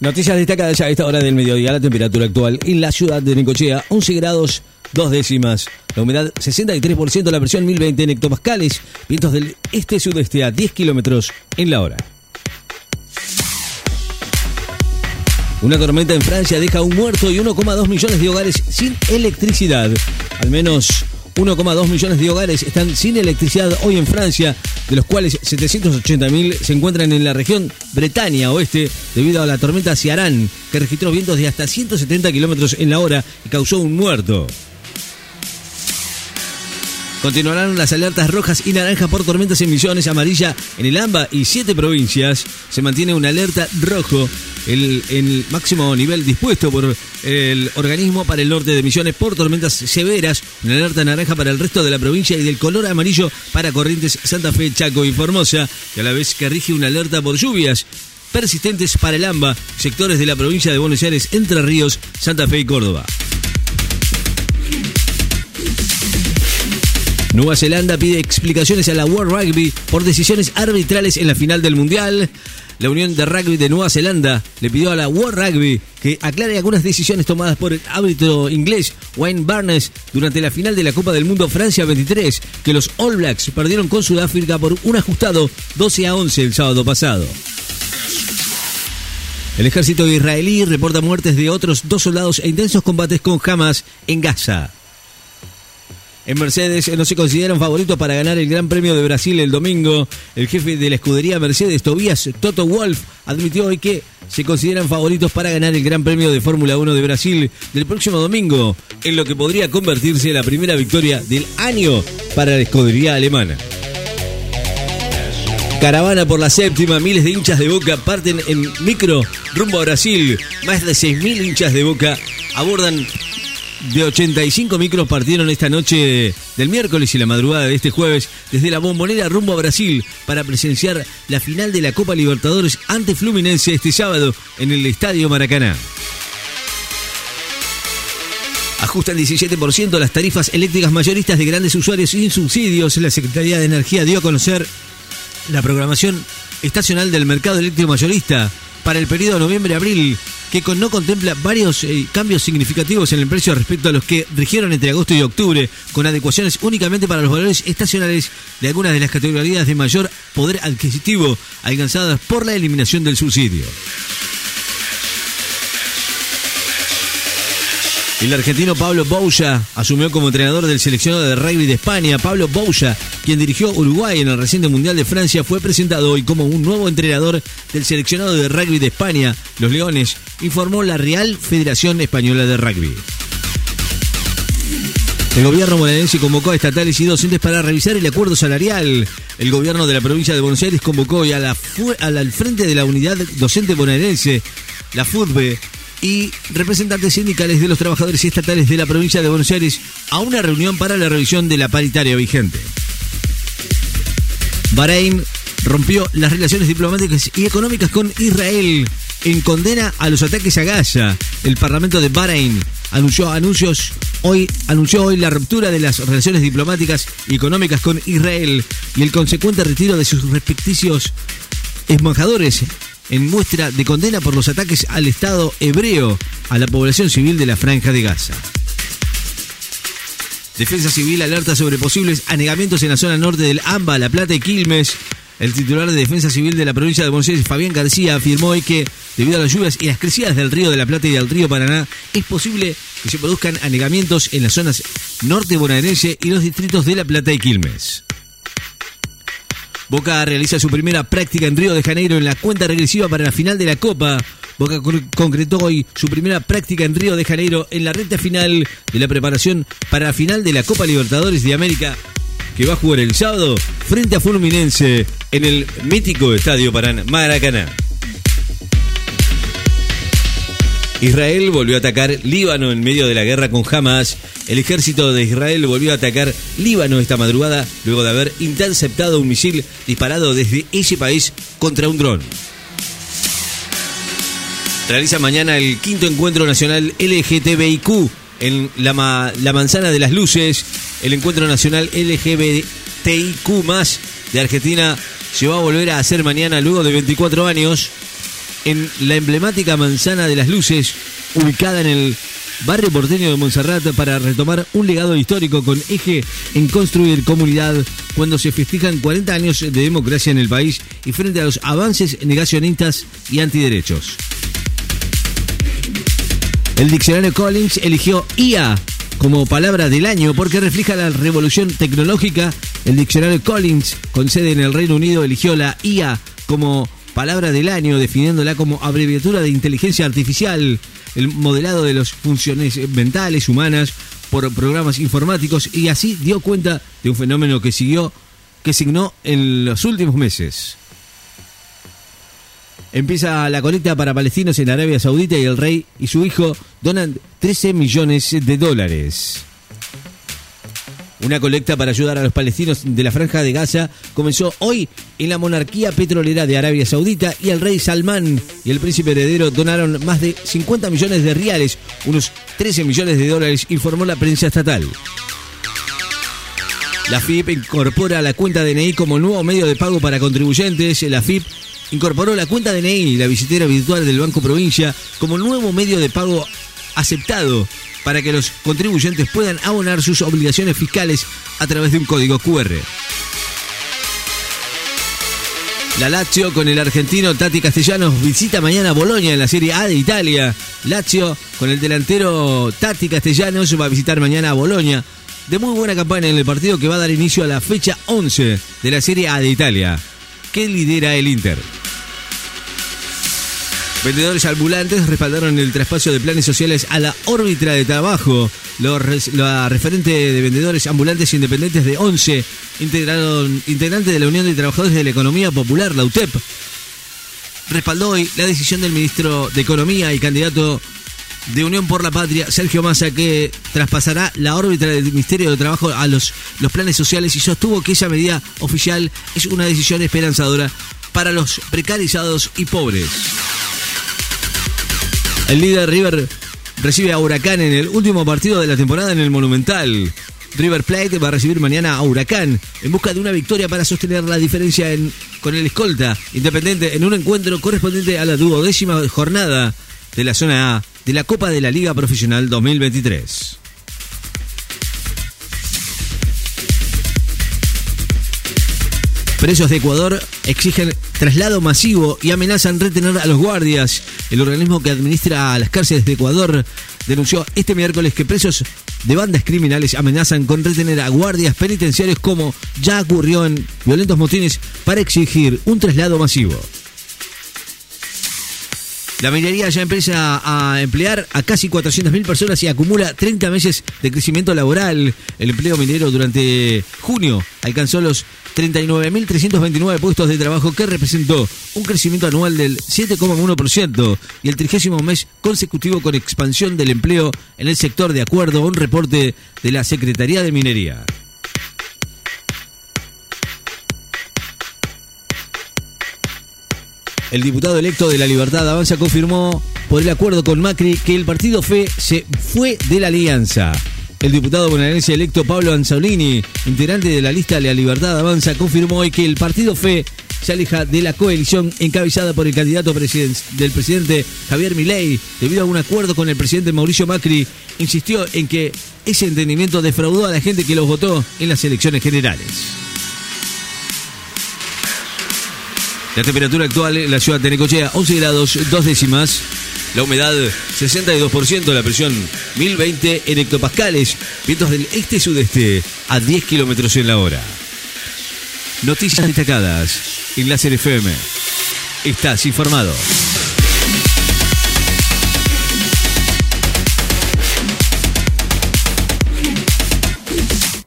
Noticias destacadas a esta hora del mediodía. La temperatura actual en la ciudad de Necochea, 11 grados, dos décimas. La humedad, 63%, la presión 1020 en hectopascales. Vientos del este-sudeste a 10 kilómetros en la hora. Una tormenta en Francia deja un muerto y 1,2 millones de hogares sin electricidad. Al menos 1,2 millones de hogares están sin electricidad hoy en Francia, de los cuales 780.000 se encuentran en la región Bretaña Oeste debido a la tormenta Ciarán, que registró vientos de hasta 170 kilómetros en la hora y causó un muerto. Continuarán las alertas rojas y naranjas por tormentas en Misiones, amarilla en el AMBA y siete provincias. Se mantiene una alerta rojo, el, máximo nivel dispuesto por el organismo para el norte de Misiones por tormentas severas, una alerta naranja para el resto de la provincia y del color amarillo para Corrientes, Santa Fe, Chaco y Formosa, y a la vez que rige una alerta por lluvias persistentes para el AMBA, sectores de la provincia de Buenos Aires, Entre Ríos, Santa Fe y Córdoba. Nueva Zelanda pide explicaciones a la World Rugby por decisiones arbitrales en la final del Mundial. La Unión de Rugby de Nueva Zelanda le pidió a la World Rugby que aclare algunas decisiones tomadas por el árbitro inglés Wayne Barnes durante la final de la Copa del Mundo Francia 23, que los All Blacks perdieron con Sudáfrica por un ajustado 12 a 11 el sábado pasado. El ejército israelí reporta muertes de otros dos soldados e intensos combates con Hamas en Gaza. En Mercedes no se consideran favoritos para ganar el Gran Premio de Brasil el domingo. El jefe de la escudería Mercedes, Tobias Toto Wolf, admitió hoy que se consideran favoritos para ganar el Gran Premio de Fórmula 1 de Brasil del próximo domingo, en lo que podría convertirse la primera victoria del año para la escudería alemana. Caravana por la séptima, miles de hinchas de Boca parten en micro rumbo a Brasil. Más de 6.000 hinchas de Boca abordan de 85 micros partieron esta noche del miércoles y la madrugada de este jueves desde la bombonera rumbo a Brasil para presenciar la final de la Copa Libertadores ante Fluminense este sábado en el Estadio Maracaná. Ajustan 17% las tarifas eléctricas mayoristas de grandes usuarios sin subsidios. La Secretaría de Energía dio a conocer la programación estacional del mercado eléctrico mayorista para el periodo noviembre-abril que no contempla varios eh, cambios significativos en el precio respecto a los que rigieron entre agosto y octubre, con adecuaciones únicamente para los valores estacionales de algunas de las categorías de mayor poder adquisitivo alcanzadas por la eliminación del subsidio. El argentino Pablo Bouya asumió como entrenador del seleccionado de rugby de España. Pablo Bouya, quien dirigió Uruguay en el reciente Mundial de Francia, fue presentado hoy como un nuevo entrenador del seleccionado de rugby de España, los Leones, informó la Real Federación Española de Rugby. El gobierno bonaerense convocó a estatales y docentes para revisar el acuerdo salarial. El gobierno de la provincia de Buenos Aires convocó hoy a la, al frente de la unidad docente bonaerense, la FUTBE, y representantes sindicales de los trabajadores estatales de la provincia de Buenos Aires a una reunión para la revisión de la paritaria vigente. Bahrein rompió las relaciones diplomáticas y económicas con Israel en condena a los ataques a Gaza. El Parlamento de Bahrein anunció anuncios hoy anunció hoy la ruptura de las relaciones diplomáticas y económicas con Israel y el consecuente retiro de sus respectivos embajadores en muestra de condena por los ataques al Estado hebreo a la población civil de la Franja de Gaza. Defensa Civil alerta sobre posibles anegamientos en la zona norte del AMBA, La Plata y Quilmes. El titular de Defensa Civil de la provincia de Buenos Aires, Fabián García, afirmó hoy que, debido a las lluvias y las crecidas del río de la Plata y del río Paraná, es posible que se produzcan anegamientos en las zonas norte bonaerense y los distritos de La Plata y Quilmes. Boca realiza su primera práctica en Río de Janeiro en la cuenta regresiva para la final de la Copa. Boca concretó hoy su primera práctica en Río de Janeiro en la recta final de la preparación para la final de la Copa Libertadores de América que va a jugar el sábado frente a Fluminense en el mítico Estadio Maracaná. Israel volvió a atacar Líbano en medio de la guerra con Hamas. El ejército de Israel volvió a atacar Líbano esta madrugada luego de haber interceptado un misil disparado desde ese país contra un dron. Realiza mañana el quinto encuentro nacional LGTBIQ en la, la Manzana de las Luces. El encuentro nacional LGBTIQ de Argentina se va a volver a hacer mañana luego de 24 años. En la emblemática Manzana de las Luces, ubicada en el barrio porteño de Montserrat, para retomar un legado histórico con eje en construir comunidad cuando se festejan 40 años de democracia en el país y frente a los avances negacionistas y antiderechos. El diccionario Collins eligió IA como palabra del año porque refleja la revolución tecnológica. El diccionario Collins, con sede en el Reino Unido, eligió la IA como palabra del año, definiéndola como abreviatura de inteligencia artificial, el modelado de las funciones mentales humanas por programas informáticos y así dio cuenta de un fenómeno que siguió, que signó en los últimos meses. Empieza la colecta para palestinos en Arabia Saudita y el rey y su hijo donan 13 millones de dólares. Una colecta para ayudar a los palestinos de la franja de Gaza comenzó hoy en la monarquía petrolera de Arabia Saudita y el rey Salmán y el príncipe heredero donaron más de 50 millones de reales, unos 13 millones de dólares, informó la prensa estatal. La FIP incorpora la cuenta DNI como nuevo medio de pago para contribuyentes. La FIP incorporó la cuenta DNI, la visitera virtual del Banco Provincia, como nuevo medio de pago aceptado para que los contribuyentes puedan abonar sus obligaciones fiscales a través de un código QR. La Lazio con el argentino Tati Castellanos visita mañana Bolonia en la Serie A de Italia. Lazio con el delantero Tati Castellanos va a visitar mañana Bolonia. De muy buena campaña en el partido que va a dar inicio a la fecha 11 de la Serie A de Italia, que lidera el Inter. Vendedores ambulantes respaldaron el traspaso de planes sociales a la órbita de trabajo. la referente de vendedores ambulantes independientes de 11 integraron, integrantes de la Unión de Trabajadores de la Economía Popular, la UTEP, respaldó hoy la decisión del ministro de Economía y candidato de Unión por la Patria, Sergio Massa, que traspasará la órbita del Ministerio de Trabajo a los, los planes sociales y sostuvo que esa medida oficial es una decisión esperanzadora para los precarizados y pobres. El líder River recibe a Huracán en el último partido de la temporada en el Monumental. River Plate va a recibir mañana a Huracán en busca de una victoria para sostener la diferencia con el escolta independiente en un encuentro correspondiente a la duodécima jornada de la zona A de la Copa de la Liga Profesional 2023. Presos de Ecuador exigen traslado masivo y amenazan retener a los guardias. El organismo que administra las cárceles de Ecuador denunció este miércoles que presos de bandas criminales amenazan con retener a guardias penitenciarios como ya ocurrió en violentos motines para exigir un traslado masivo. La minería ya empieza a emplear a casi 400.000 personas y acumula 30 meses de crecimiento laboral. El empleo minero durante junio alcanzó los 39.329 puestos de trabajo que representó un crecimiento anual del 7,1% y el trigésimo mes consecutivo con expansión del empleo en el sector de acuerdo a un reporte de la Secretaría de Minería. El diputado electo de la Libertad Avanza confirmó por el acuerdo con Macri que el partido FE se fue de la alianza. El diputado bonaerense electo Pablo Anzolini, integrante de la lista de la Libertad Avanza, confirmó hoy que el partido FE se aleja de la coalición encabezada por el candidato del presidente Javier Milei debido a un acuerdo con el presidente Mauricio Macri. Insistió en que ese entendimiento defraudó a la gente que los votó en las elecciones generales. La temperatura actual en la ciudad de Necochea, 11 grados, 2 décimas. La humedad, 62%. La presión, 1020 en hectopascales. Vientos del este-sudeste a 10 kilómetros en la hora. Noticias destacadas en Láser FM. Estás informado.